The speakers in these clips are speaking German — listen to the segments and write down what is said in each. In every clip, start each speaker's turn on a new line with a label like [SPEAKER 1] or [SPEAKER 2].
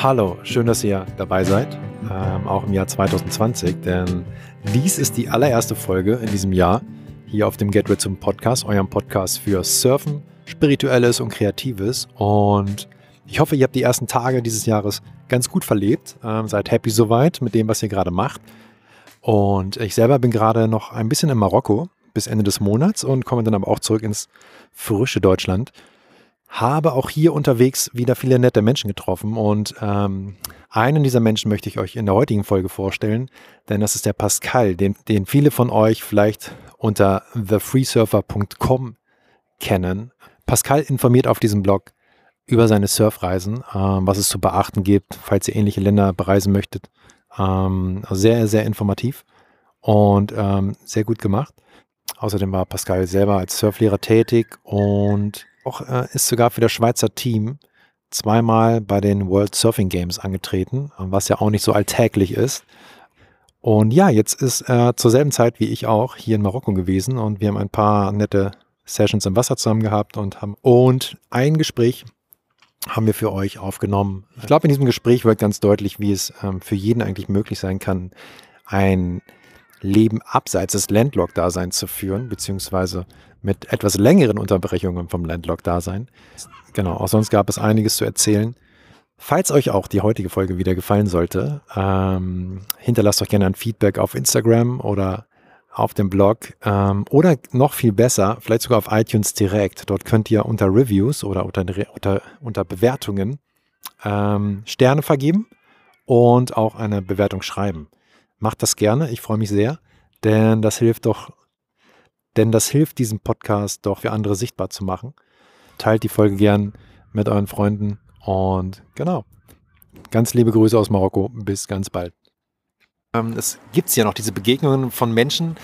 [SPEAKER 1] Hallo, schön, dass ihr dabei seid, ähm, auch im Jahr 2020, denn dies ist die allererste Folge in diesem Jahr hier auf dem Get Rich Podcast, eurem Podcast für Surfen, Spirituelles und Kreatives. Und ich hoffe, ihr habt die ersten Tage dieses Jahres ganz gut verlebt, ähm, seid happy soweit mit dem, was ihr gerade macht. Und ich selber bin gerade noch ein bisschen in Marokko bis Ende des Monats und komme dann aber auch zurück ins frische Deutschland. Habe auch hier unterwegs wieder viele nette Menschen getroffen und ähm, einen dieser Menschen möchte ich euch in der heutigen Folge vorstellen, denn das ist der Pascal, den, den viele von euch vielleicht unter thefreesurfer.com kennen. Pascal informiert auf diesem Blog über seine Surfreisen, ähm, was es zu beachten gibt, falls ihr ähnliche Länder bereisen möchtet. Ähm, sehr, sehr informativ und ähm, sehr gut gemacht. Außerdem war Pascal selber als Surflehrer tätig und auch äh, ist sogar für das Schweizer Team zweimal bei den World Surfing Games angetreten, was ja auch nicht so alltäglich ist. Und ja, jetzt ist er zur selben Zeit wie ich auch hier in Marokko gewesen und wir haben ein paar nette Sessions im Wasser zusammen gehabt und haben und ein Gespräch haben wir für euch aufgenommen. Ich glaube, in diesem Gespräch wird ganz deutlich, wie es ähm, für jeden eigentlich möglich sein kann, ein Leben abseits des Landlock-Daseins zu führen, beziehungsweise mit etwas längeren Unterbrechungen vom Landlock-Dasein. Genau, auch sonst gab es einiges zu erzählen. Falls euch auch die heutige Folge wieder gefallen sollte, ähm, hinterlasst euch gerne ein Feedback auf Instagram oder auf dem Blog ähm, oder noch viel besser, vielleicht sogar auf iTunes direkt. Dort könnt ihr unter Reviews oder unter, unter, unter Bewertungen ähm, Sterne vergeben und auch eine Bewertung schreiben. Macht das gerne, ich freue mich sehr, denn das hilft doch, denn das hilft diesem Podcast doch für andere sichtbar zu machen. Teilt die Folge gern mit euren Freunden und genau. Ganz liebe Grüße aus Marokko. Bis ganz bald. Ähm, es gibt ja noch diese Begegnungen von Menschen,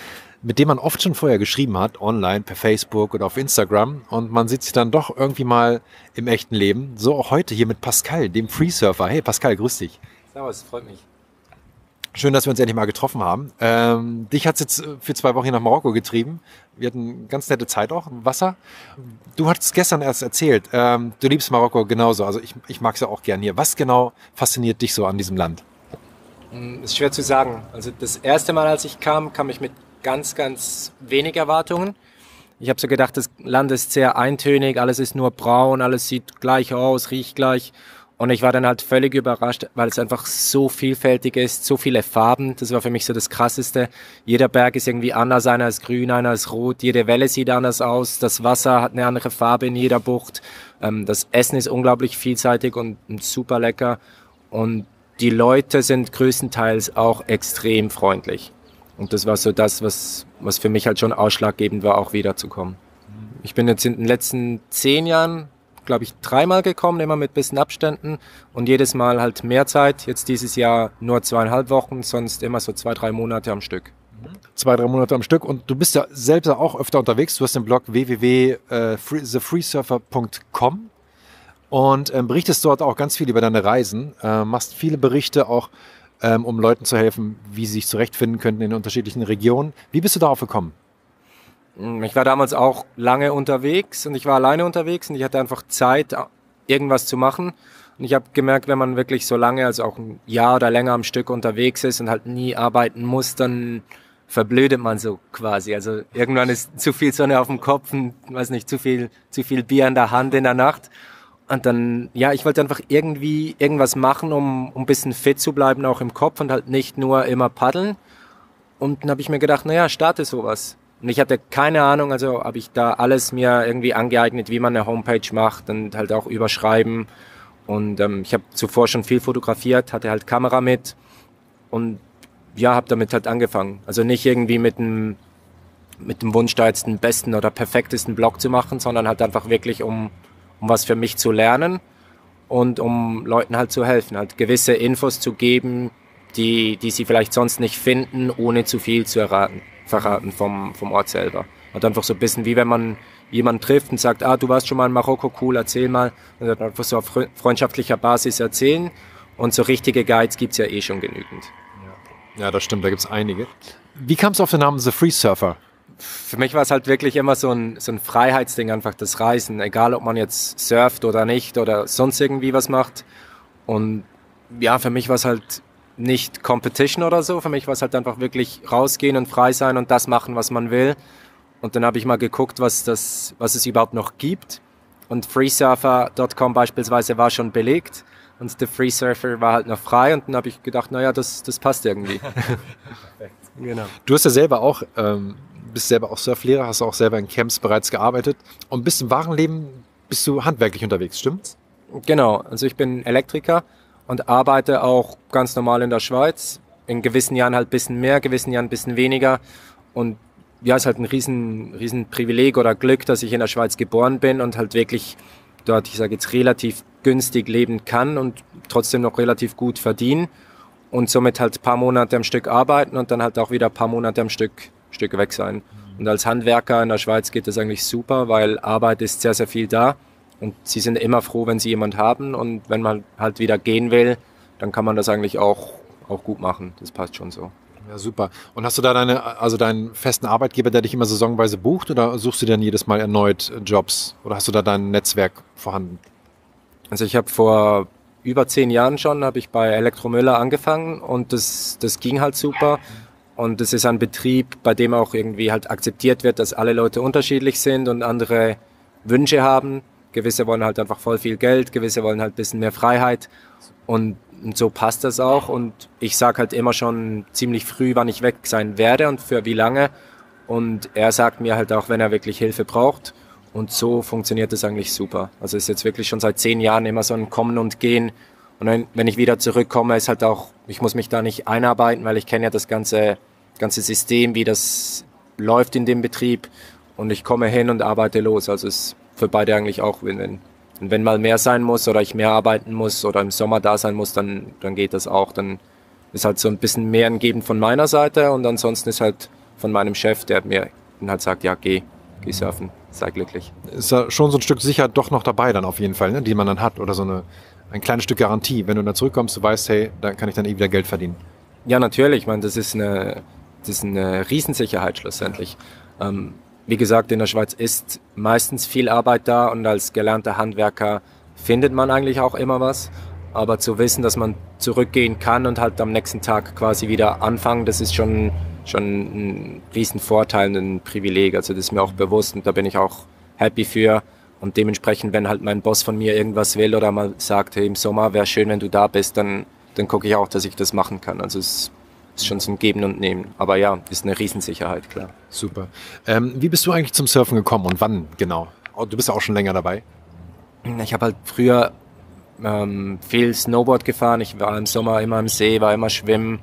[SPEAKER 1] mit denen man oft schon vorher geschrieben hat, online, per Facebook oder auf Instagram. Und man sieht sich dann doch irgendwie mal im echten Leben. So auch heute hier mit Pascal, dem Freesurfer. Hey Pascal, grüß dich.
[SPEAKER 2] Servus, freut mich.
[SPEAKER 1] Schön, dass wir uns endlich mal getroffen haben. Ähm, dich hat es jetzt für zwei Wochen hier nach Marokko getrieben. Wir hatten ganz nette Zeit auch Wasser. Du hattest gestern erst erzählt, ähm, du liebst Marokko genauso. Also ich, ich mag es ja auch gern hier. Was genau fasziniert dich so an diesem Land?
[SPEAKER 2] Hm, ist schwer zu sagen. Also das erste Mal, als ich kam, kam ich mit ganz, ganz wenig Erwartungen. Ich habe so gedacht, das Land ist sehr eintönig, alles ist nur braun, alles sieht gleich aus, riecht gleich. Und ich war dann halt völlig überrascht, weil es einfach so vielfältig ist, so viele Farben. Das war für mich so das Krasseste. Jeder Berg ist irgendwie anders, einer ist grün, einer ist rot, jede Welle sieht anders aus, das Wasser hat eine andere Farbe in jeder Bucht. Ähm, das Essen ist unglaublich vielseitig und super lecker. Und die Leute sind größtenteils auch extrem freundlich. Und das war so das, was, was für mich halt schon ausschlaggebend war, auch wiederzukommen. Ich bin jetzt in den letzten zehn Jahren glaube ich, dreimal gekommen, immer mit bisschen Abständen und jedes Mal halt mehr Zeit. Jetzt dieses Jahr nur zweieinhalb Wochen, sonst immer so zwei, drei Monate am Stück.
[SPEAKER 1] Zwei, drei Monate am Stück und du bist ja selbst auch öfter unterwegs. Du hast den Blog www.thefreesurfer.com und ähm, berichtest dort auch ganz viel über deine Reisen, äh, machst viele Berichte auch, ähm, um Leuten zu helfen, wie sie sich zurechtfinden könnten in unterschiedlichen Regionen. Wie bist du darauf gekommen?
[SPEAKER 2] Ich war damals auch lange unterwegs und ich war alleine unterwegs und ich hatte einfach Zeit, irgendwas zu machen. Und ich habe gemerkt, wenn man wirklich so lange, also auch ein Jahr oder länger am Stück unterwegs ist und halt nie arbeiten muss, dann verblödet man so quasi. Also irgendwann ist zu viel Sonne auf dem Kopf und weiß nicht, zu viel, zu viel Bier in der Hand in der Nacht. Und dann, ja, ich wollte einfach irgendwie irgendwas machen, um, um ein bisschen fit zu bleiben, auch im Kopf und halt nicht nur immer paddeln. Und dann habe ich mir gedacht, naja, starte sowas. Und ich hatte keine Ahnung, also habe ich da alles mir irgendwie angeeignet, wie man eine Homepage macht und halt auch überschreiben. Und ähm, ich habe zuvor schon viel fotografiert, hatte halt Kamera mit und ja, habe damit halt angefangen. Also nicht irgendwie mit dem mit dem Wunsch, da jetzt den besten oder perfektesten Blog zu machen, sondern halt einfach wirklich, um, um was für mich zu lernen und um Leuten halt zu helfen, halt gewisse Infos zu geben, die, die sie vielleicht sonst nicht finden, ohne zu viel zu erraten verraten vom, vom Ort selber. Und einfach so ein bisschen wie wenn man jemanden trifft und sagt, ah, du warst schon mal in Marokko, cool, erzähl mal. Und dann einfach so auf freundschaftlicher Basis erzählen. Und so richtige Guides gibt's ja eh schon genügend.
[SPEAKER 1] Ja, das stimmt, da gibt's einige. Wie kam es auf den Namen The Free Surfer?
[SPEAKER 2] Für mich war es halt wirklich immer so ein, so ein Freiheitsding, einfach das Reisen. Egal, ob man jetzt surft oder nicht oder sonst irgendwie was macht. Und ja, für mich war es halt nicht Competition oder so. Für mich war es halt einfach wirklich rausgehen und frei sein und das machen, was man will. Und dann habe ich mal geguckt, was, das, was es überhaupt noch gibt. Und freesurfer.com beispielsweise war schon belegt und der Freesurfer war halt noch frei. Und dann habe ich gedacht, naja, das, das passt irgendwie.
[SPEAKER 1] genau. Du hast ja selber auch, ähm, bist selber auch Surflehrer, hast auch selber in Camps bereits gearbeitet und bist im wahren Leben, bist du handwerklich unterwegs, stimmt's?
[SPEAKER 2] Genau, also ich bin Elektriker und arbeite auch ganz normal in der Schweiz. In gewissen Jahren halt ein bisschen mehr, gewissen Jahren ein bisschen weniger. Und ja, ist halt ein riesen, riesen Privileg oder Glück, dass ich in der Schweiz geboren bin und halt wirklich dort, ich sage jetzt, relativ günstig leben kann und trotzdem noch relativ gut verdienen und somit halt ein paar Monate am Stück arbeiten und dann halt auch wieder ein paar Monate am Stück, Stück weg sein. Und als Handwerker in der Schweiz geht das eigentlich super, weil Arbeit ist sehr, sehr viel da und sie sind immer froh, wenn sie jemand haben. Und wenn man halt wieder gehen will, dann kann man das eigentlich auch, auch gut machen. Das passt schon so.
[SPEAKER 1] Ja, super. Und hast du da deine, also deinen festen Arbeitgeber, der dich immer saisonweise bucht oder suchst du dann jedes Mal erneut Jobs? Oder hast du da dein Netzwerk vorhanden?
[SPEAKER 2] Also ich habe vor über zehn Jahren schon, habe ich bei Elektromüller angefangen und das, das ging halt super. Und es ist ein Betrieb, bei dem auch irgendwie halt akzeptiert wird, dass alle Leute unterschiedlich sind und andere Wünsche haben. Gewisse wollen halt einfach voll viel Geld, gewisse wollen halt ein bisschen mehr Freiheit. Und, so passt das auch. Und ich sage halt immer schon ziemlich früh, wann ich weg sein werde und für wie lange. Und er sagt mir halt auch, wenn er wirklich Hilfe braucht. Und so funktioniert das eigentlich super. Also ist jetzt wirklich schon seit zehn Jahren immer so ein Kommen und Gehen. Und wenn, wenn ich wieder zurückkomme, ist halt auch, ich muss mich da nicht einarbeiten, weil ich kenne ja das ganze, ganze System, wie das läuft in dem Betrieb. Und ich komme hin und arbeite los. Also es für beide eigentlich auch Win-Win. Und wenn mal mehr sein muss oder ich mehr arbeiten muss oder im Sommer da sein muss, dann, dann geht das auch. Dann ist halt so ein bisschen mehr ein Geben von meiner Seite und ansonsten ist halt von meinem Chef, der mir halt sagt, ja, geh, geh surfen, sei glücklich.
[SPEAKER 1] Ist da schon so ein Stück Sicherheit doch noch dabei dann auf jeden Fall, ne, die man dann hat oder so eine, ein kleines Stück Garantie. Wenn du dann zurückkommst, du weißt, hey, da kann ich dann eh wieder Geld verdienen.
[SPEAKER 2] Ja, natürlich. Ich meine, das ist eine, das ist eine Riesensicherheit schlussendlich. Ähm, wie gesagt, in der Schweiz ist meistens viel Arbeit da und als gelernter Handwerker findet man eigentlich auch immer was. Aber zu wissen, dass man zurückgehen kann und halt am nächsten Tag quasi wieder anfangen, das ist schon, schon ein Riesenvorteil, ein Privileg. Also das ist mir auch bewusst und da bin ich auch happy für. Und dementsprechend, wenn halt mein Boss von mir irgendwas will oder mal sagt, hey, im Sommer wäre schön, wenn du da bist, dann, dann gucke ich auch, dass ich das machen kann. Also es ist schon zum Geben und Nehmen. Aber ja, ist eine Riesensicherheit, klar.
[SPEAKER 1] Super. Ähm, wie bist du eigentlich zum Surfen gekommen und wann genau? Oh, du bist ja auch schon länger dabei.
[SPEAKER 2] Ich habe halt früher ähm, viel Snowboard gefahren. Ich war im Sommer immer im See, war immer schwimmen.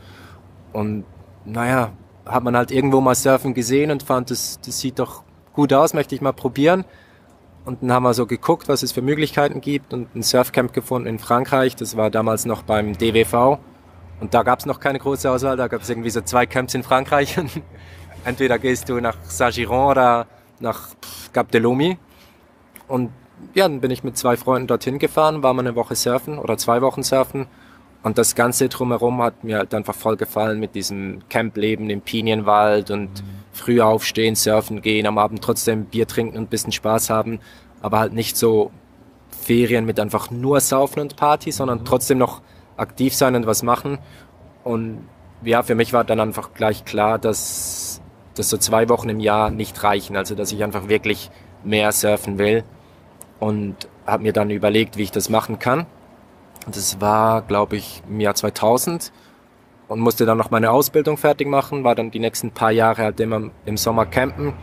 [SPEAKER 2] Und naja, hat man halt irgendwo mal Surfen gesehen und fand, das, das sieht doch gut aus, möchte ich mal probieren. Und dann haben wir so geguckt, was es für Möglichkeiten gibt und ein Surfcamp gefunden in Frankreich. Das war damals noch beim DWV. Und da gab es noch keine große Auswahl, da gab es irgendwie so zwei Camps in Frankreich. Entweder gehst du nach Saint-Giron oder nach Cap de Lomi. Und ja, dann bin ich mit zwei Freunden dorthin gefahren, war mal eine Woche surfen oder zwei Wochen surfen. Und das Ganze drumherum hat mir halt einfach voll gefallen mit diesem Campleben im Pinienwald und früh aufstehen, surfen gehen, am Abend trotzdem Bier trinken und ein bisschen Spaß haben. Aber halt nicht so Ferien mit einfach nur Saufen und Party, sondern trotzdem noch aktiv sein und was machen. Und ja, für mich war dann einfach gleich klar, dass, dass so zwei Wochen im Jahr nicht reichen. Also, dass ich einfach wirklich mehr surfen will. Und habe mir dann überlegt, wie ich das machen kann. Das war, glaube ich, im Jahr 2000 und musste dann noch meine Ausbildung fertig machen, war dann die nächsten paar Jahre halt immer im Sommer campen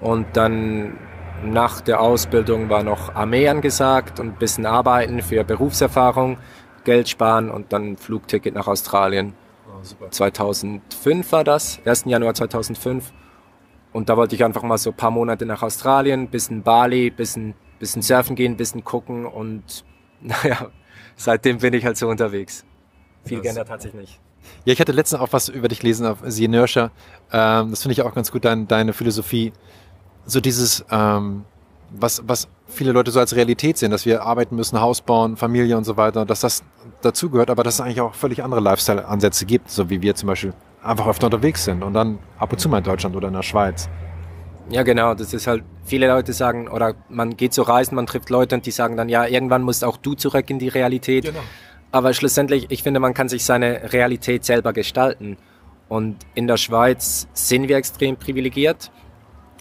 [SPEAKER 2] und dann nach der Ausbildung war noch Armee angesagt und ein bisschen arbeiten für Berufserfahrung. Geld sparen und dann ein Flugticket nach Australien. Oh, 2005 war das, 1. Januar 2005. Und da wollte ich einfach mal so ein paar Monate nach Australien, bisschen Bali, bisschen, bisschen surfen gehen, bisschen gucken und naja, seitdem bin ich halt so unterwegs. Viel geändert hat sich nicht.
[SPEAKER 1] Ja, ich hatte letztens auch was über dich gelesen auf Sie Inertia. Ähm, das finde ich auch ganz gut, dein, deine Philosophie. So dieses, ähm, was, was viele Leute so als Realität sehen, dass wir arbeiten müssen, Haus bauen, Familie und so weiter, dass das dazugehört, aber dass es eigentlich auch völlig andere Lifestyle-Ansätze gibt, so wie wir zum Beispiel einfach öfter unterwegs sind und dann ab und zu mal in Deutschland oder in der Schweiz.
[SPEAKER 2] Ja, genau. Das ist halt, viele Leute sagen, oder man geht so reisen, man trifft Leute und die sagen dann, ja, irgendwann musst auch du zurück in die Realität. Genau. Aber schlussendlich, ich finde, man kann sich seine Realität selber gestalten. Und in der Schweiz sind wir extrem privilegiert.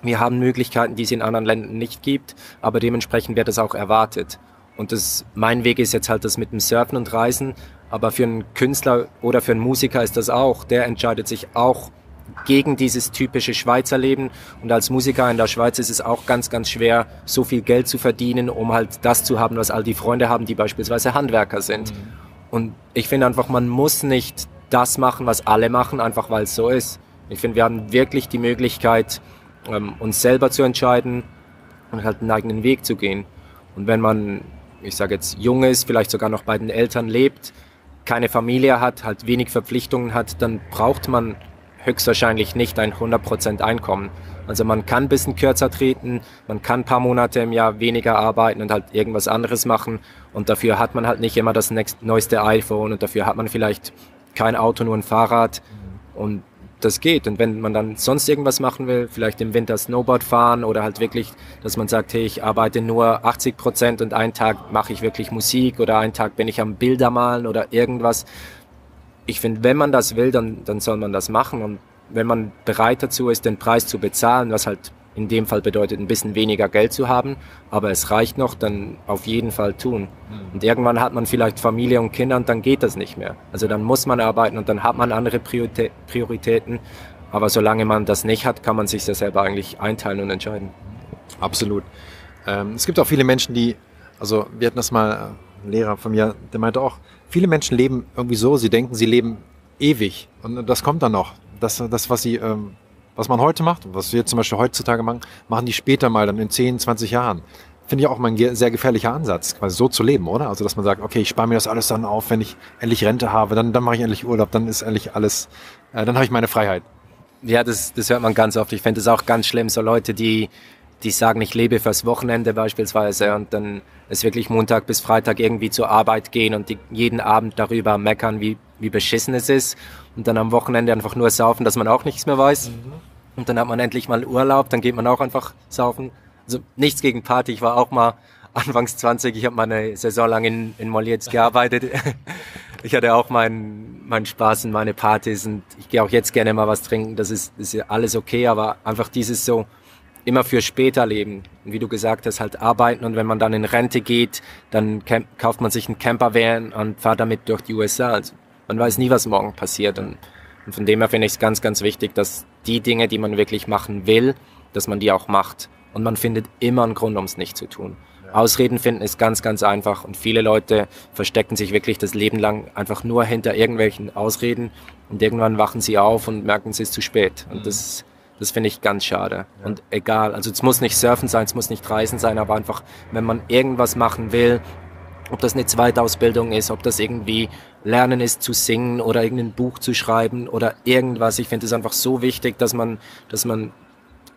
[SPEAKER 2] Wir haben Möglichkeiten, die es in anderen Ländern nicht gibt, aber dementsprechend wird das auch erwartet. Und das, mein Weg ist jetzt halt das mit dem Surfen und Reisen, aber für einen Künstler oder für einen Musiker ist das auch. Der entscheidet sich auch gegen dieses typische Schweizer Leben. Und als Musiker in der Schweiz ist es auch ganz, ganz schwer, so viel Geld zu verdienen, um halt das zu haben, was all die Freunde haben, die beispielsweise Handwerker sind. Mhm. Und ich finde einfach, man muss nicht das machen, was alle machen, einfach weil es so ist. Ich finde, wir haben wirklich die Möglichkeit, ähm, uns selber zu entscheiden und halt einen eigenen Weg zu gehen. Und wenn man, ich sage jetzt, jung ist, vielleicht sogar noch bei den Eltern lebt, keine Familie hat, halt wenig Verpflichtungen hat, dann braucht man höchstwahrscheinlich nicht ein 100% Einkommen. Also man kann ein bisschen kürzer treten, man kann ein paar Monate im Jahr weniger arbeiten und halt irgendwas anderes machen und dafür hat man halt nicht immer das neueste iPhone und dafür hat man vielleicht kein Auto, nur ein Fahrrad und das geht. Und wenn man dann sonst irgendwas machen will, vielleicht im Winter Snowboard fahren oder halt wirklich, dass man sagt, hey, ich arbeite nur 80 Prozent und einen Tag mache ich wirklich Musik oder einen Tag bin ich am Bilder malen oder irgendwas. Ich finde, wenn man das will, dann, dann soll man das machen. Und wenn man bereit dazu ist, den Preis zu bezahlen, was halt in dem Fall bedeutet, ein bisschen weniger Geld zu haben, aber es reicht noch, dann auf jeden Fall tun. Mhm. Und irgendwann hat man vielleicht Familie und Kinder und dann geht das nicht mehr. Also dann muss man arbeiten und dann hat man andere Prioritäten. Aber solange man das nicht hat, kann man sich das selber eigentlich einteilen und entscheiden.
[SPEAKER 1] Absolut. Ähm, es gibt auch viele Menschen, die, also wir hatten das mal, ein Lehrer von mir, der meinte auch, viele Menschen leben irgendwie so, sie denken, sie leben ewig. Und das kommt dann noch. Das, das was sie ähm, was man heute macht, was wir zum Beispiel heutzutage machen, machen die später mal dann in 10, 20 Jahren. Finde ich auch mal ein sehr gefährlicher Ansatz, quasi so zu leben, oder? Also, dass man sagt, okay, ich spare mir das alles dann auf, wenn ich endlich Rente habe, dann, dann mache ich endlich Urlaub, dann ist endlich alles, äh, dann habe ich meine Freiheit.
[SPEAKER 2] Ja, das, das hört man ganz oft. Ich finde es auch ganz schlimm, so Leute, die, die sagen, ich lebe fürs Wochenende beispielsweise und dann ist wirklich Montag bis Freitag irgendwie zur Arbeit gehen und die jeden Abend darüber meckern, wie, wie beschissen es ist und dann am Wochenende einfach nur saufen, dass man auch nichts mehr weiß. Mhm. Und dann hat man endlich mal Urlaub, dann geht man auch einfach saufen. Also nichts gegen Party, ich war auch mal anfangs 20, ich habe meine Saison lang in, in Mollietz gearbeitet. ich hatte auch meinen mein Spaß in meine Partys und ich gehe auch jetzt gerne mal was trinken, das ist, ist ja alles okay, aber einfach dieses so immer für später leben. Und wie du gesagt hast, halt arbeiten und wenn man dann in Rente geht, dann kauft man sich einen Campervan und fährt damit durch die USA. Also man weiß nie, was morgen passiert. Und, und von dem her finde ich es ganz, ganz wichtig, dass die Dinge, die man wirklich machen will, dass man die auch macht. Und man findet immer einen Grund, um es nicht zu tun. Ausreden finden ist ganz, ganz einfach. Und viele Leute verstecken sich wirklich das Leben lang einfach nur hinter irgendwelchen Ausreden. Und irgendwann wachen sie auf und merken, es ist zu spät. Und mhm. das, das finde ich ganz schade. Ja. Und egal, also es muss nicht Surfen sein, es muss nicht Reisen sein, aber einfach, wenn man irgendwas machen will, ob das eine Zweitausbildung ist, ob das irgendwie Lernen ist zu singen oder irgendein Buch zu schreiben oder irgendwas. Ich finde es einfach so wichtig, dass man, dass man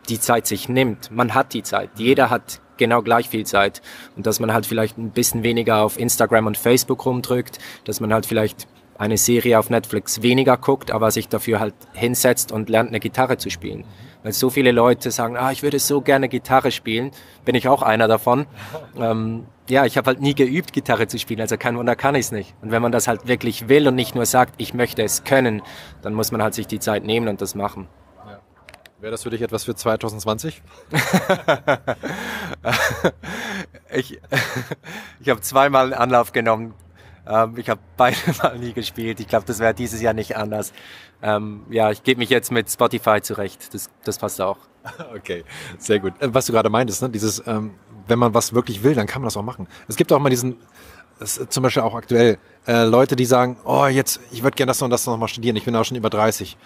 [SPEAKER 2] die Zeit sich nimmt. Man hat die Zeit. Jeder hat genau gleich viel Zeit. Und dass man halt vielleicht ein bisschen weniger auf Instagram und Facebook rumdrückt, dass man halt vielleicht eine Serie auf Netflix weniger guckt, aber sich dafür halt hinsetzt und lernt, eine Gitarre zu spielen. Weil so viele Leute sagen, ah, ich würde so gerne Gitarre spielen, bin ich auch einer davon. Ähm, ja, ich habe halt nie geübt, Gitarre zu spielen, also kein Wunder kann ich es nicht. Und wenn man das halt wirklich will und nicht nur sagt, ich möchte es können, dann muss man halt sich die Zeit nehmen und das machen. Ja.
[SPEAKER 1] Wäre das für dich etwas für 2020?
[SPEAKER 2] ich ich habe zweimal einen Anlauf genommen. Ähm, ich habe beide mal nie gespielt. Ich glaube, das wäre dieses Jahr nicht anders. Ähm, ja, ich gebe mich jetzt mit Spotify zurecht. Das, das passt auch.
[SPEAKER 1] Okay, sehr gut. Äh, was du gerade meintest, ne? dieses ähm, wenn man was wirklich will, dann kann man das auch machen. Es gibt auch mal diesen, zum Beispiel auch aktuell, äh, Leute, die sagen, oh, jetzt, ich würde gerne das und das noch mal studieren, ich bin auch schon über 30.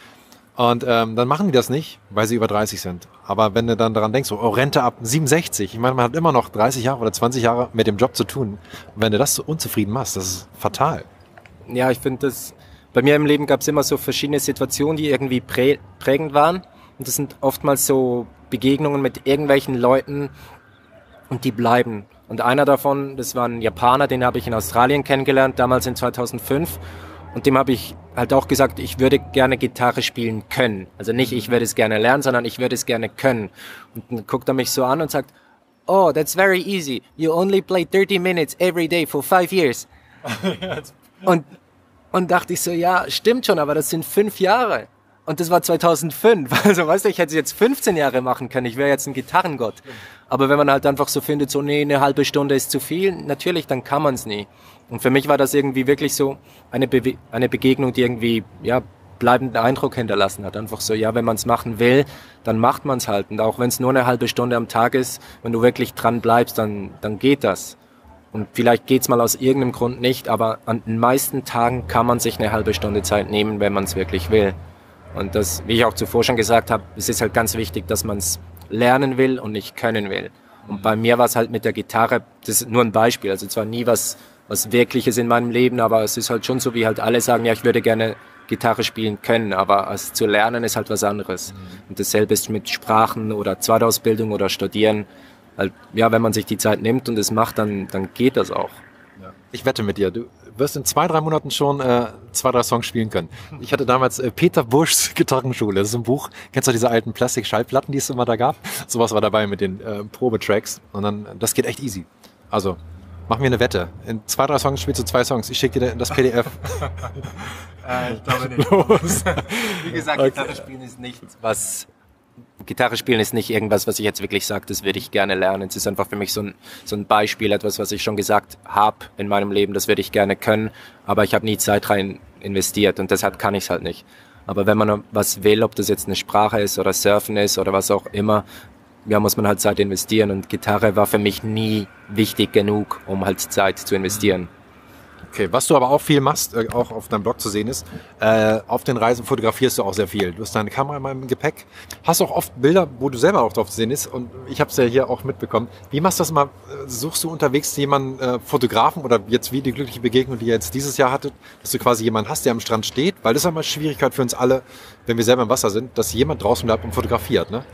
[SPEAKER 1] Und ähm, dann machen die das nicht, weil sie über 30 sind. Aber wenn du dann daran denkst, oh, Rente ab 67, ich meine, man hat immer noch 30 Jahre oder 20 Jahre mit dem Job zu tun. Und wenn du das so unzufrieden machst, das ist fatal.
[SPEAKER 2] Ja, ich finde das, bei mir im Leben gab es immer so verschiedene Situationen, die irgendwie prä prägend waren. Und das sind oftmals so Begegnungen mit irgendwelchen Leuten, und die bleiben. Und einer davon, das war ein Japaner, den habe ich in Australien kennengelernt, damals in 2005. Und dem habe ich halt auch gesagt, ich würde gerne Gitarre spielen können. Also nicht, ich würde es gerne lernen, sondern ich würde es gerne können. Und dann guckt er mich so an und sagt, oh, that's very easy. You only play 30 minutes every day for five years. Und, und dachte ich so, ja, stimmt schon, aber das sind fünf Jahre. Und das war 2005. Also, weißt du, ich hätte jetzt 15 Jahre machen können. Ich wäre jetzt ein Gitarrengott. Aber wenn man halt einfach so findet, so, nee, eine halbe Stunde ist zu viel, natürlich, dann kann man es nie. Und für mich war das irgendwie wirklich so eine, Be eine Begegnung, die irgendwie, ja, bleibenden Eindruck hinterlassen hat. Einfach so, ja, wenn man es machen will, dann macht man es halt. Und auch wenn es nur eine halbe Stunde am Tag ist, wenn du wirklich dran bleibst, dann, dann geht das. Und vielleicht geht's mal aus irgendeinem Grund nicht, aber an den meisten Tagen kann man sich eine halbe Stunde Zeit nehmen, wenn man es wirklich will. Und das, wie ich auch zuvor schon gesagt habe, es ist halt ganz wichtig, dass man es lernen will und nicht können will. Und bei mir war es halt mit der Gitarre, das ist nur ein Beispiel, also zwar nie was, was Wirkliches in meinem Leben, aber es ist halt schon so, wie halt alle sagen, ja, ich würde gerne Gitarre spielen können, aber es zu lernen ist halt was anderes. Mhm. Und dasselbe ist mit Sprachen oder Zweitausbildung oder Studieren. Halt, ja, wenn man sich die Zeit nimmt und es macht, dann, dann geht das auch.
[SPEAKER 1] Ich wette mit dir, du wirst in zwei, drei Monaten schon äh, zwei, drei Songs spielen können. Ich hatte damals äh, Peter Buschs Gitarrenschule. Das ist ein Buch. Kennst du diese alten Plastik-Schallplatten, die es immer da gab? Sowas war dabei mit den äh, Probetracks. Und dann, das geht echt easy. Also, mach mir eine Wette. In zwei, drei Songs spielst du zwei Songs. Ich schicke dir das PDF.
[SPEAKER 2] äh, ich glaube nicht. Los. Wie gesagt, okay. Gitarre spielen ist nichts, was Gitarre spielen ist nicht irgendwas, was ich jetzt wirklich sage, das würde ich gerne lernen. Es ist einfach für mich so ein, so ein Beispiel, etwas, was ich schon gesagt habe in meinem Leben, das würde ich gerne können, aber ich habe nie Zeit rein investiert und deshalb kann ich es halt nicht. Aber wenn man was will, ob das jetzt eine Sprache ist oder Surfen ist oder was auch immer, ja, muss man halt Zeit investieren und Gitarre war für mich nie wichtig genug, um halt Zeit zu investieren.
[SPEAKER 1] Okay, was du aber auch viel machst, äh, auch auf deinem Blog zu sehen ist, äh, auf den Reisen fotografierst du auch sehr viel. Du hast deine Kamera immer im Gepäck, hast auch oft Bilder, wo du selber auch drauf zu sehen ist und ich habe es ja hier auch mitbekommen. Wie machst du das mal? Suchst du unterwegs jemanden, äh, Fotografen oder jetzt wie die glückliche Begegnung, die ihr jetzt dieses Jahr hattet, dass du quasi jemanden hast, der am Strand steht? Weil das ist immer Schwierigkeit für uns alle, wenn wir selber im Wasser sind, dass jemand draußen bleibt und fotografiert, ne?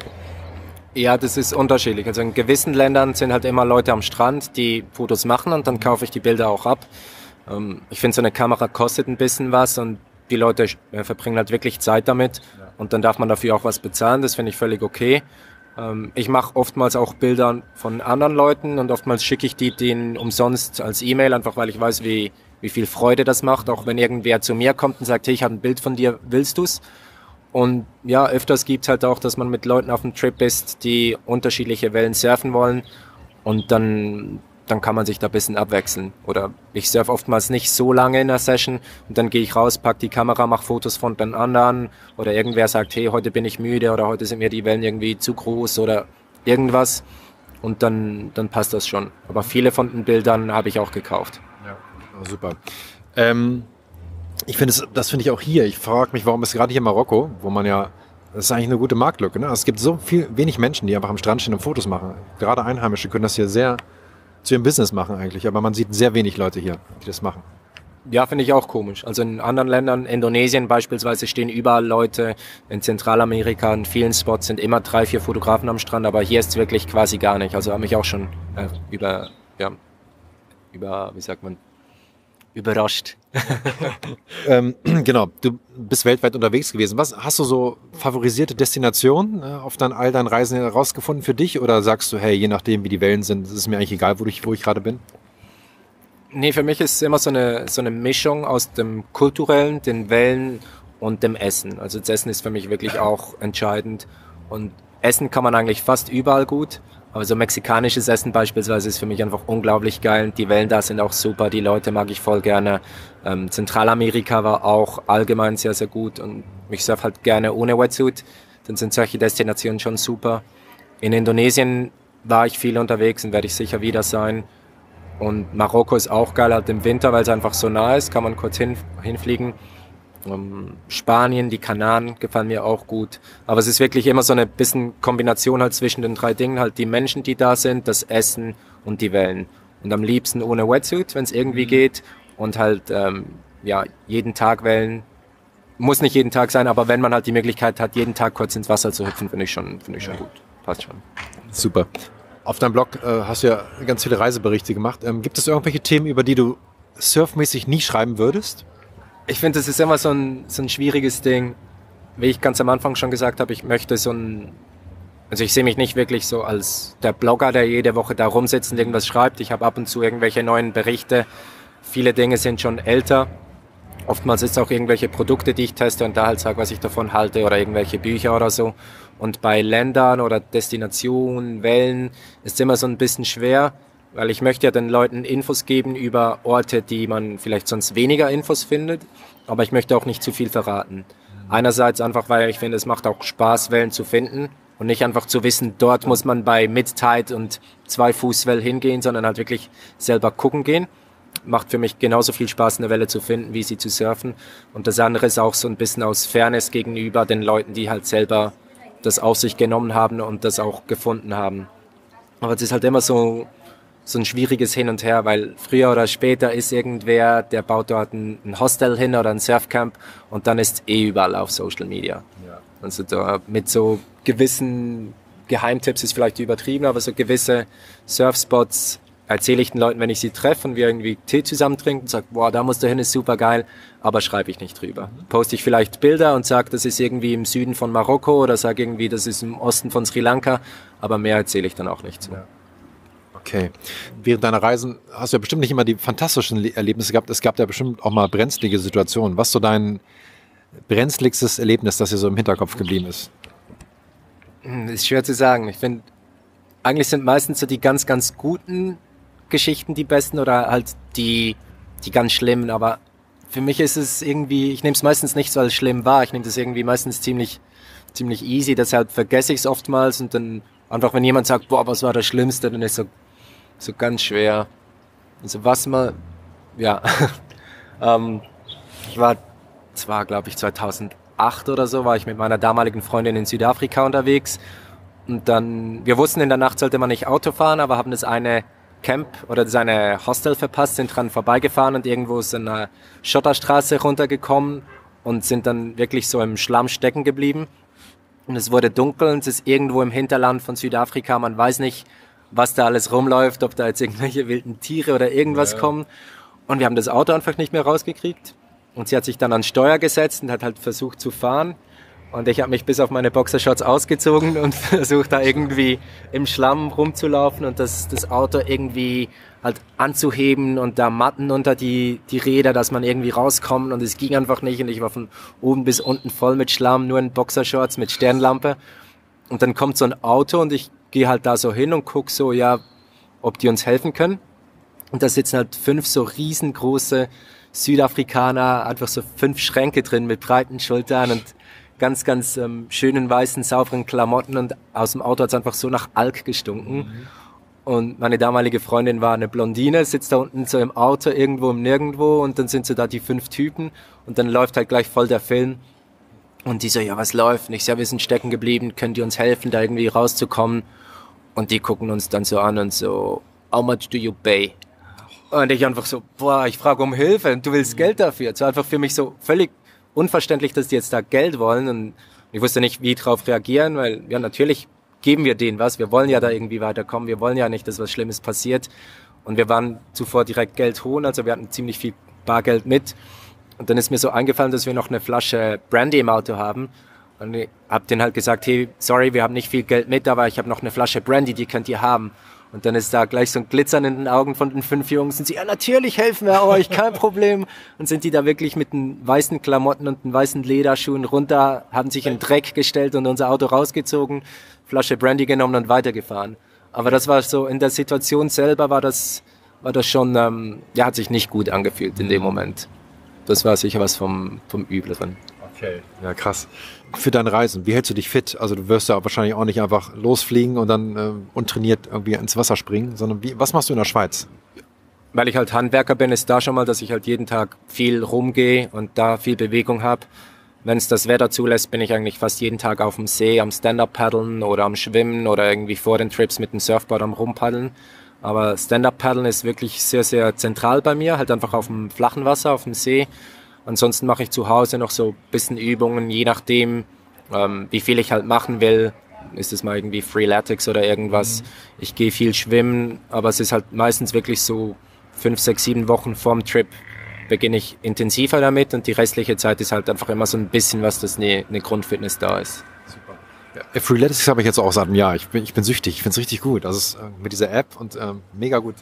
[SPEAKER 2] Ja, das ist unterschiedlich. Also in gewissen Ländern sind halt immer Leute am Strand, die Fotos machen und dann kaufe ich die Bilder auch ab. Ähm, ich finde, so eine Kamera kostet ein bisschen was und die Leute äh, verbringen halt wirklich Zeit damit und dann darf man dafür auch was bezahlen. Das finde ich völlig okay. Ähm, ich mache oftmals auch Bilder von anderen Leuten und oftmals schicke ich die denen umsonst als E-Mail, einfach weil ich weiß, wie, wie viel Freude das macht. Auch wenn irgendwer zu mir kommt und sagt, hey, ich habe ein Bild von dir, willst du's? Und ja, öfters gibt's halt auch, dass man mit Leuten auf einem Trip ist, die unterschiedliche Wellen surfen wollen. Und dann dann kann man sich da ein bisschen abwechseln. Oder ich surfe oftmals nicht so lange in der Session und dann gehe ich raus, pack die Kamera, mache Fotos von den anderen oder irgendwer sagt, hey, heute bin ich müde oder heute sind mir die Wellen irgendwie zu groß oder irgendwas und dann, dann passt das schon. Aber viele von den Bildern habe ich auch gekauft.
[SPEAKER 1] Ja, oh, super. Ähm, ich finde das, das finde ich auch hier. Ich frage mich, warum ist gerade hier in Marokko, wo man ja das ist eigentlich eine gute Marktlücke. Ne? Es gibt so viel, wenig Menschen, die einfach am Strand stehen und Fotos machen. Gerade Einheimische können das hier sehr, zu ihrem Business machen eigentlich. Aber man sieht sehr wenig Leute hier, die das machen.
[SPEAKER 2] Ja, finde ich auch komisch. Also in anderen Ländern, Indonesien beispielsweise, stehen überall Leute. In Zentralamerika, in vielen Spots sind immer drei, vier Fotografen am Strand, aber hier ist es wirklich quasi gar nicht. Also habe mich auch schon äh, über, ja, über, wie sagt man, überrascht.
[SPEAKER 1] ähm, genau, du bist weltweit unterwegs gewesen. Was hast du so favorisierte Destinationen äh, auf dann all deinen Reisen herausgefunden für dich? Oder sagst du, hey, je nachdem, wie die Wellen sind, ist es mir eigentlich egal, wo ich, wo ich gerade bin?
[SPEAKER 2] Nee, für mich ist es immer so eine, so eine Mischung aus dem Kulturellen, den Wellen und dem Essen. Also das Essen ist für mich wirklich auch entscheidend. Und Essen kann man eigentlich fast überall gut. Aber so mexikanisches Essen beispielsweise ist für mich einfach unglaublich geil. Die Wellen da sind auch super, die Leute mag ich voll gerne. Ähm, Zentralamerika war auch allgemein sehr, sehr gut und ich surfe halt gerne ohne Wetsuit. Dann sind solche Destinationen schon super. In Indonesien war ich viel unterwegs und werde ich sicher wieder sein. Und Marokko ist auch geil halt im Winter, weil es einfach so nah ist, kann man kurz hin, hinfliegen. Um, Spanien, die Kanaren gefallen mir auch gut. Aber es ist wirklich immer so eine bisschen Kombination halt zwischen den drei Dingen, halt die Menschen, die da sind, das Essen und die Wellen. Und am liebsten ohne Wetsuit, wenn es irgendwie mhm. geht. Und halt, ähm, ja, jeden Tag Wellen. Muss nicht jeden Tag sein, aber wenn man halt die Möglichkeit hat, jeden Tag kurz ins Wasser zu hüpfen, finde ich schon, finde ich schon gut. Passt schon.
[SPEAKER 1] Super. Auf deinem Blog äh, hast du ja ganz viele Reiseberichte gemacht. Ähm, gibt es irgendwelche Themen, über die du surfmäßig nie schreiben würdest?
[SPEAKER 2] Ich finde, das ist immer so ein, so ein schwieriges Ding. Wie ich ganz am Anfang schon gesagt habe, ich möchte so ein, also ich sehe mich nicht wirklich so als der Blogger, der jede Woche da rumsitzt und irgendwas schreibt. Ich habe ab und zu irgendwelche neuen Berichte. Viele Dinge sind schon älter. Oftmals ist es auch irgendwelche Produkte, die ich teste und da halt sage, was ich davon halte oder irgendwelche Bücher oder so. Und bei Ländern oder Destinationen, Wellen ist es immer so ein bisschen schwer, weil ich möchte ja den Leuten Infos geben über Orte, die man vielleicht sonst weniger Infos findet, aber ich möchte auch nicht zu viel verraten. Einerseits einfach, weil ich finde, es macht auch Spaß, Wellen zu finden und nicht einfach zu wissen, dort muss man bei Mid-Tide und zwei Fußwell hingehen, sondern halt wirklich selber gucken gehen. Macht für mich genauso viel Spaß, eine Welle zu finden, wie sie zu surfen. Und das andere ist auch so ein bisschen aus Fairness gegenüber den Leuten, die halt selber das auf sich genommen haben und das auch gefunden haben. Aber es ist halt immer so, so ein schwieriges Hin und Her, weil früher oder später ist irgendwer, der baut dort ein, ein Hostel hin oder ein Surfcamp und dann ist eh überall auf Social Media. Ja. Also da mit so gewissen Geheimtipps ist vielleicht übertrieben, aber so gewisse Surfspots erzähle ich den Leuten, wenn ich sie treffe und wir irgendwie Tee zusammen trinken, sage, boah, da muss du hin, ist super geil, aber schreibe ich nicht drüber. Mhm. Poste ich vielleicht Bilder und sage, das ist irgendwie im Süden von Marokko oder sage irgendwie, das ist im Osten von Sri Lanka, aber mehr erzähle ich dann auch nicht so. Ja.
[SPEAKER 1] Okay. Während deiner Reisen hast du ja bestimmt nicht immer die fantastischen Erlebnisse gehabt. Es gab ja bestimmt auch mal brenzlige Situationen. Was so dein brenzligstes Erlebnis, das dir so im Hinterkopf geblieben ist?
[SPEAKER 2] Hm, ist schwer zu sagen. Ich finde, eigentlich sind meistens so die ganz, ganz guten Geschichten die besten oder halt die, die ganz schlimmen. Aber für mich ist es irgendwie, ich nehme es meistens nicht so als schlimm wahr. Ich nehme das irgendwie meistens ziemlich, ziemlich easy. Deshalb vergesse ich es oftmals und dann einfach, wenn jemand sagt, boah, was war das Schlimmste, dann ist so, so ganz schwer. Also was mal, ja, ähm, ich war zwar, glaube ich, 2008 oder so, war ich mit meiner damaligen Freundin in Südafrika unterwegs. Und dann, wir wussten, in der Nacht sollte man nicht Auto fahren, aber haben das eine Camp oder das eine Hostel verpasst, sind dran vorbeigefahren und irgendwo ist eine Schotterstraße runtergekommen und sind dann wirklich so im Schlamm stecken geblieben. Und es wurde dunkel und es ist irgendwo im Hinterland von Südafrika. Man weiß nicht, was da alles rumläuft, ob da jetzt irgendwelche wilden Tiere oder irgendwas ja, kommen. Und wir haben das Auto einfach nicht mehr rausgekriegt. Und sie hat sich dann an Steuer gesetzt und hat halt versucht zu fahren. Und ich habe mich bis auf meine Boxershorts ausgezogen und versucht da irgendwie im Schlamm rumzulaufen und das, das Auto irgendwie halt anzuheben und da Matten unter die, die Räder, dass man irgendwie rauskommt und es ging einfach nicht und ich war von oben bis unten voll mit Schlamm, nur in Boxershorts mit Sternlampe. Und dann kommt so ein Auto und ich gehe halt da so hin und guck so, ja, ob die uns helfen können. Und da sitzen halt fünf so riesengroße Südafrikaner, einfach so fünf Schränke drin mit breiten Schultern und ganz, ganz ähm, schönen weißen, sauberen Klamotten und aus dem Auto hat es einfach so nach Alk gestunken. Mhm. Und meine damalige Freundin war eine Blondine, sitzt da unten so im Auto irgendwo im Nirgendwo und dann sind so da die fünf Typen und dann läuft halt gleich voll der Film. Und die so, ja, was läuft? Und ich so, ja, wir sind stecken geblieben, könnt ihr uns helfen, da irgendwie rauszukommen? Und die gucken uns dann so an und so, how much do you pay? Und ich einfach so, boah, ich frage um Hilfe und du willst Geld dafür. War einfach für mich so völlig unverständlich, dass die jetzt da Geld wollen und ich wusste nicht, wie drauf reagieren, weil ja natürlich geben wir denen was. Wir wollen ja da irgendwie weiterkommen. Wir wollen ja nicht, dass was Schlimmes passiert. Und wir waren zuvor direkt Geld holen, also wir hatten ziemlich viel Bargeld mit. Und dann ist mir so eingefallen, dass wir noch eine Flasche Brandy im Auto haben. Und ich hab denen halt gesagt, hey, sorry, wir haben nicht viel Geld mit, aber ich habe noch eine Flasche Brandy, die könnt ihr haben. Und dann ist da gleich so ein Glitzern in den Augen von den fünf Jungs und sie, ja, natürlich helfen wir euch, kein Problem. Und sind die da wirklich mit den weißen Klamotten und den weißen Lederschuhen runter, haben sich in Dreck gestellt und unser Auto rausgezogen, Flasche Brandy genommen und weitergefahren. Aber das war so, in der Situation selber war das, war das schon, ähm, ja, hat sich nicht gut angefühlt in dem Moment. Das war sicher was vom, vom Übleren.
[SPEAKER 1] Okay. Ja, krass. Für deine Reisen, wie hältst du dich fit? Also du wirst ja wahrscheinlich auch nicht einfach losfliegen und dann äh, untrainiert irgendwie ins Wasser springen, sondern wie, was machst du in der Schweiz?
[SPEAKER 2] Weil ich halt Handwerker bin, ist da schon mal, dass ich halt jeden Tag viel rumgehe und da viel Bewegung habe. Wenn es das Wetter zulässt, bin ich eigentlich fast jeden Tag auf dem See am Stand-Up-Paddeln oder am Schwimmen oder irgendwie vor den Trips mit dem Surfboard am Rumpaddeln. Aber Stand-Up-Paddeln ist wirklich sehr, sehr zentral bei mir, halt einfach auf dem flachen Wasser, auf dem See Ansonsten mache ich zu Hause noch so ein bisschen Übungen, je nachdem, ähm, wie viel ich halt machen will. Ist es mal irgendwie Freeletics oder irgendwas. Mhm. Ich gehe viel schwimmen, aber es ist halt meistens wirklich so fünf, sechs, sieben Wochen vorm Trip beginne ich intensiver damit und die restliche Zeit ist halt einfach immer so ein bisschen was, dass eine, eine Grundfitness da ist.
[SPEAKER 1] Super. Ja, Freeletics habe ich jetzt auch seit einem Jahr. Ich bin, ich bin süchtig, ich finde es richtig gut. Also mit dieser App und ähm, mega gut.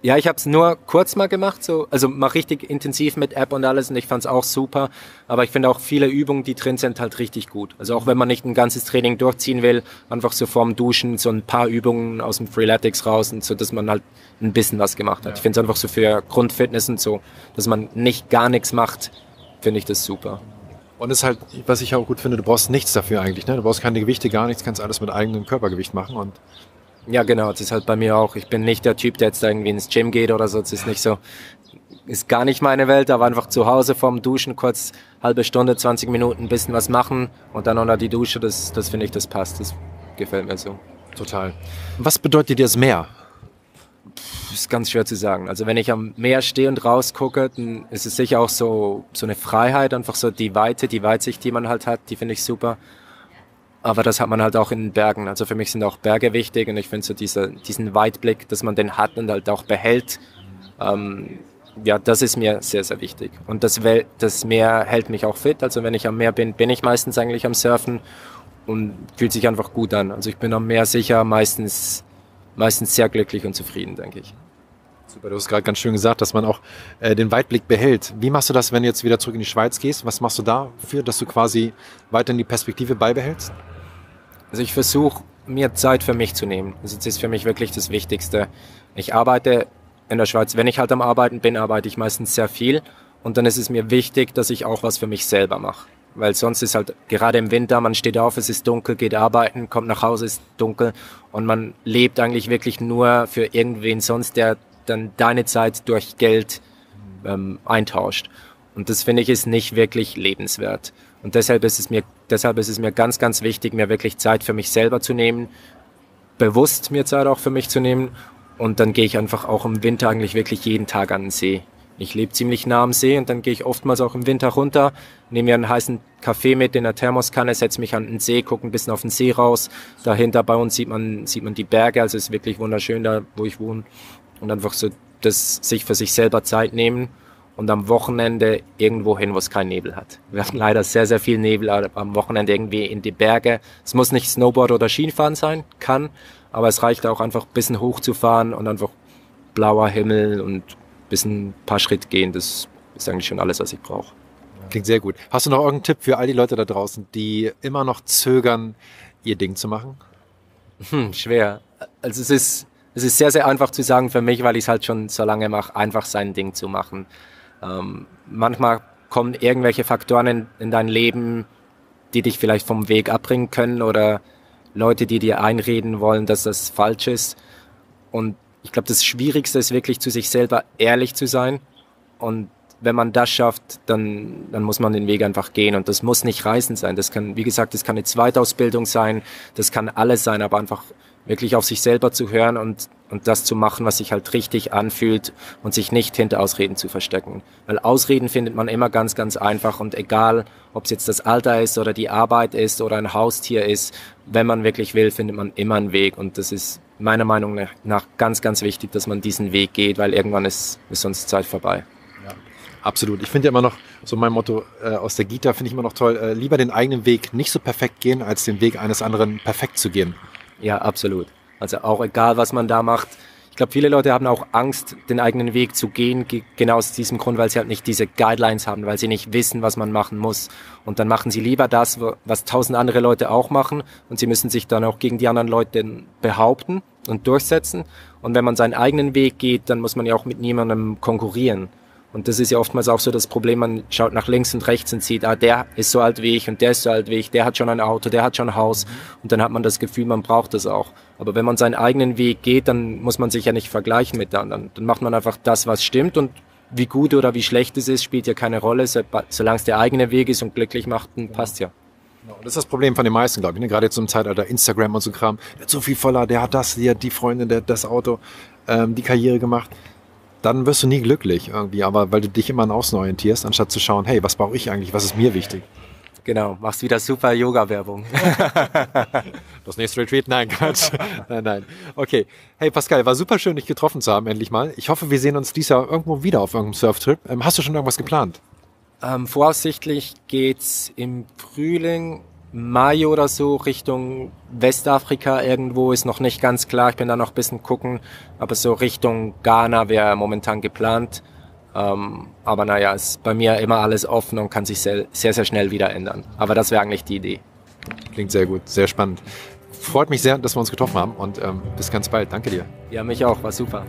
[SPEAKER 2] Ja, ich habe es nur kurz mal gemacht, so also mal richtig intensiv mit App und alles und ich fand es auch super. Aber ich finde auch viele Übungen, die drin sind, halt richtig gut. Also auch wenn man nicht ein ganzes Training durchziehen will, einfach so vorm Duschen so ein paar Übungen aus dem Freeletics raus und so, dass man halt ein bisschen was gemacht hat. Ja. Ich finde es einfach so für Grundfitness und so, dass man nicht gar nichts macht, finde ich das super.
[SPEAKER 1] Und es ist halt, was ich auch gut finde, du brauchst nichts dafür eigentlich. Ne? Du brauchst keine Gewichte, gar nichts, kannst alles mit eigenem Körpergewicht machen und
[SPEAKER 2] ja, genau, das ist halt bei mir auch. Ich bin nicht der Typ, der jetzt irgendwie ins Gym geht oder so. Das ist nicht so, ist gar nicht meine Welt, aber einfach zu Hause vorm Duschen kurz halbe Stunde, 20 Minuten ein bisschen was machen und dann unter die Dusche, das, das finde ich, das passt. Das gefällt mir so.
[SPEAKER 1] Total. Was bedeutet dir das Meer?
[SPEAKER 2] Das ist ganz schwer zu sagen. Also wenn ich am Meer stehe und rausgucke, dann ist es sicher auch so, so eine Freiheit, einfach so die Weite, die Weitsicht, die man halt hat, die finde ich super. Aber das hat man halt auch in Bergen. Also für mich sind auch Berge wichtig und ich finde so diese, diesen Weitblick, dass man den hat und halt auch behält, ähm, ja, das ist mir sehr, sehr wichtig. Und das, das Meer hält mich auch fit. Also wenn ich am Meer bin, bin ich meistens eigentlich am Surfen und fühlt sich einfach gut an. Also ich bin am Meer sicher meistens, meistens sehr glücklich und zufrieden, denke ich.
[SPEAKER 1] Super, du hast gerade ganz schön gesagt, dass man auch äh, den Weitblick behält. Wie machst du das, wenn du jetzt wieder zurück in die Schweiz gehst? Was machst du dafür, dass du quasi weiterhin die Perspektive beibehältst?
[SPEAKER 2] Also ich versuche mir Zeit für mich zu nehmen. Also das ist für mich wirklich das Wichtigste. Ich arbeite in der Schweiz, wenn ich halt am Arbeiten bin, arbeite ich meistens sehr viel und dann ist es mir wichtig, dass ich auch was für mich selber mache. Weil sonst ist halt gerade im Winter, man steht auf, es ist dunkel, geht arbeiten, kommt nach Hause, ist dunkel und man lebt eigentlich wirklich nur für irgendwen sonst, der dann deine Zeit durch Geld ähm, eintauscht. Und das finde ich ist nicht wirklich lebenswert. Und deshalb ist es mir, deshalb ist es mir ganz, ganz wichtig, mir wirklich Zeit für mich selber zu nehmen, bewusst mir Zeit auch für mich zu nehmen. Und dann gehe ich einfach auch im Winter eigentlich wirklich jeden Tag an den See. Ich lebe ziemlich nah am See und dann gehe ich oftmals auch im Winter runter, nehme mir einen heißen Kaffee mit in der Thermoskanne, setze mich an den See, gucke ein bisschen auf den See raus. Dahinter bei uns sieht man, sieht man die Berge, also es ist wirklich wunderschön da, wo ich wohne. Und einfach so das sich für sich selber Zeit nehmen und am Wochenende irgendwo hin, wo es keinen Nebel hat. Wir haben leider sehr, sehr viel Nebel am Wochenende irgendwie in die Berge. Es muss nicht Snowboard oder Skifahren sein, kann, aber es reicht auch einfach ein bisschen hochzufahren und einfach blauer Himmel und ein bisschen ein paar Schritt gehen. Das ist eigentlich schon alles, was ich brauche.
[SPEAKER 1] Klingt sehr gut. Hast du noch irgendeinen Tipp für all die Leute da draußen, die immer noch zögern, ihr Ding zu machen?
[SPEAKER 2] Hm, schwer. Also es ist, es ist sehr, sehr einfach zu sagen für mich, weil ich es halt schon so lange mache, einfach sein Ding zu machen. Ähm, manchmal kommen irgendwelche Faktoren in, in dein Leben, die dich vielleicht vom Weg abbringen können oder Leute, die dir einreden wollen, dass das falsch ist. Und ich glaube, das Schwierigste ist wirklich zu sich selber ehrlich zu sein. Und wenn man das schafft, dann, dann muss man den Weg einfach gehen. Und das muss nicht Reisen sein. Das kann, wie gesagt, das kann eine Zweitausbildung sein. Das kann alles sein, aber einfach wirklich auf sich selber zu hören und, und das zu machen, was sich halt richtig anfühlt und sich nicht hinter Ausreden zu verstecken. Weil Ausreden findet man immer ganz, ganz einfach und egal, ob es jetzt das Alter ist oder die Arbeit ist oder ein Haustier ist, wenn man wirklich will, findet man immer einen Weg und das ist meiner Meinung nach ganz, ganz wichtig, dass man diesen Weg geht, weil irgendwann ist, ist sonst Zeit vorbei.
[SPEAKER 1] Ja, absolut. Ich finde ja immer noch, so mein Motto äh, aus der Gita finde ich immer noch toll, äh, lieber den eigenen Weg nicht so perfekt gehen, als den Weg eines anderen perfekt zu gehen.
[SPEAKER 2] Ja, absolut. Also auch egal, was man da macht. Ich glaube, viele Leute haben auch Angst, den eigenen Weg zu gehen, genau aus diesem Grund, weil sie halt nicht diese Guidelines haben, weil sie nicht wissen, was man machen muss. Und dann machen sie lieber das, was tausend andere Leute auch machen. Und sie müssen sich dann auch gegen die anderen Leute behaupten und durchsetzen. Und wenn man seinen eigenen Weg geht, dann muss man ja auch mit niemandem konkurrieren. Und das ist ja oftmals auch so das Problem, man schaut nach links und rechts und sieht, ah, der ist so alt wie ich und der ist so alt wie ich, der hat schon ein Auto, der hat schon ein Haus und dann hat man das Gefühl, man braucht das auch. Aber wenn man seinen eigenen Weg geht, dann muss man sich ja nicht vergleichen mit anderen. Dann macht man einfach das, was stimmt und wie gut oder wie schlecht es ist, spielt ja keine Rolle. Solange es der eigene Weg ist und glücklich macht, dann passt ja.
[SPEAKER 1] Genau, das ist das Problem von den meisten, glaube ich. Ne? Gerade jetzt im Zeitalter Instagram und so Kram. Der hat so viel voller, der hat das, der hat die Freundin, der hat das Auto, ähm, die Karriere gemacht dann wirst du nie glücklich irgendwie, aber weil du dich immer an Außen orientierst, anstatt zu schauen, hey, was brauche ich eigentlich, was ist mir wichtig?
[SPEAKER 2] Genau, machst wieder super Yoga-Werbung.
[SPEAKER 1] das nächste Retreat? Nein, Quatsch. nein, nein. Okay. Hey Pascal, war super schön, dich getroffen zu haben, endlich mal. Ich hoffe, wir sehen uns dieses Jahr irgendwo wieder auf irgendeinem Surftrip. Ähm, hast du schon irgendwas geplant?
[SPEAKER 2] Ähm, voraussichtlich geht's im Frühling Mai oder so Richtung Westafrika irgendwo ist noch nicht ganz klar. Ich bin da noch ein bisschen gucken, aber so Richtung Ghana wäre momentan geplant. Ähm, aber naja, ist bei mir immer alles offen und kann sich sehr, sehr, sehr schnell wieder ändern. Aber das wäre eigentlich die Idee.
[SPEAKER 1] Klingt sehr gut, sehr spannend. Freut mich sehr, dass wir uns getroffen haben und ähm, bis ganz bald. Danke dir.
[SPEAKER 2] Ja, mich auch, war super.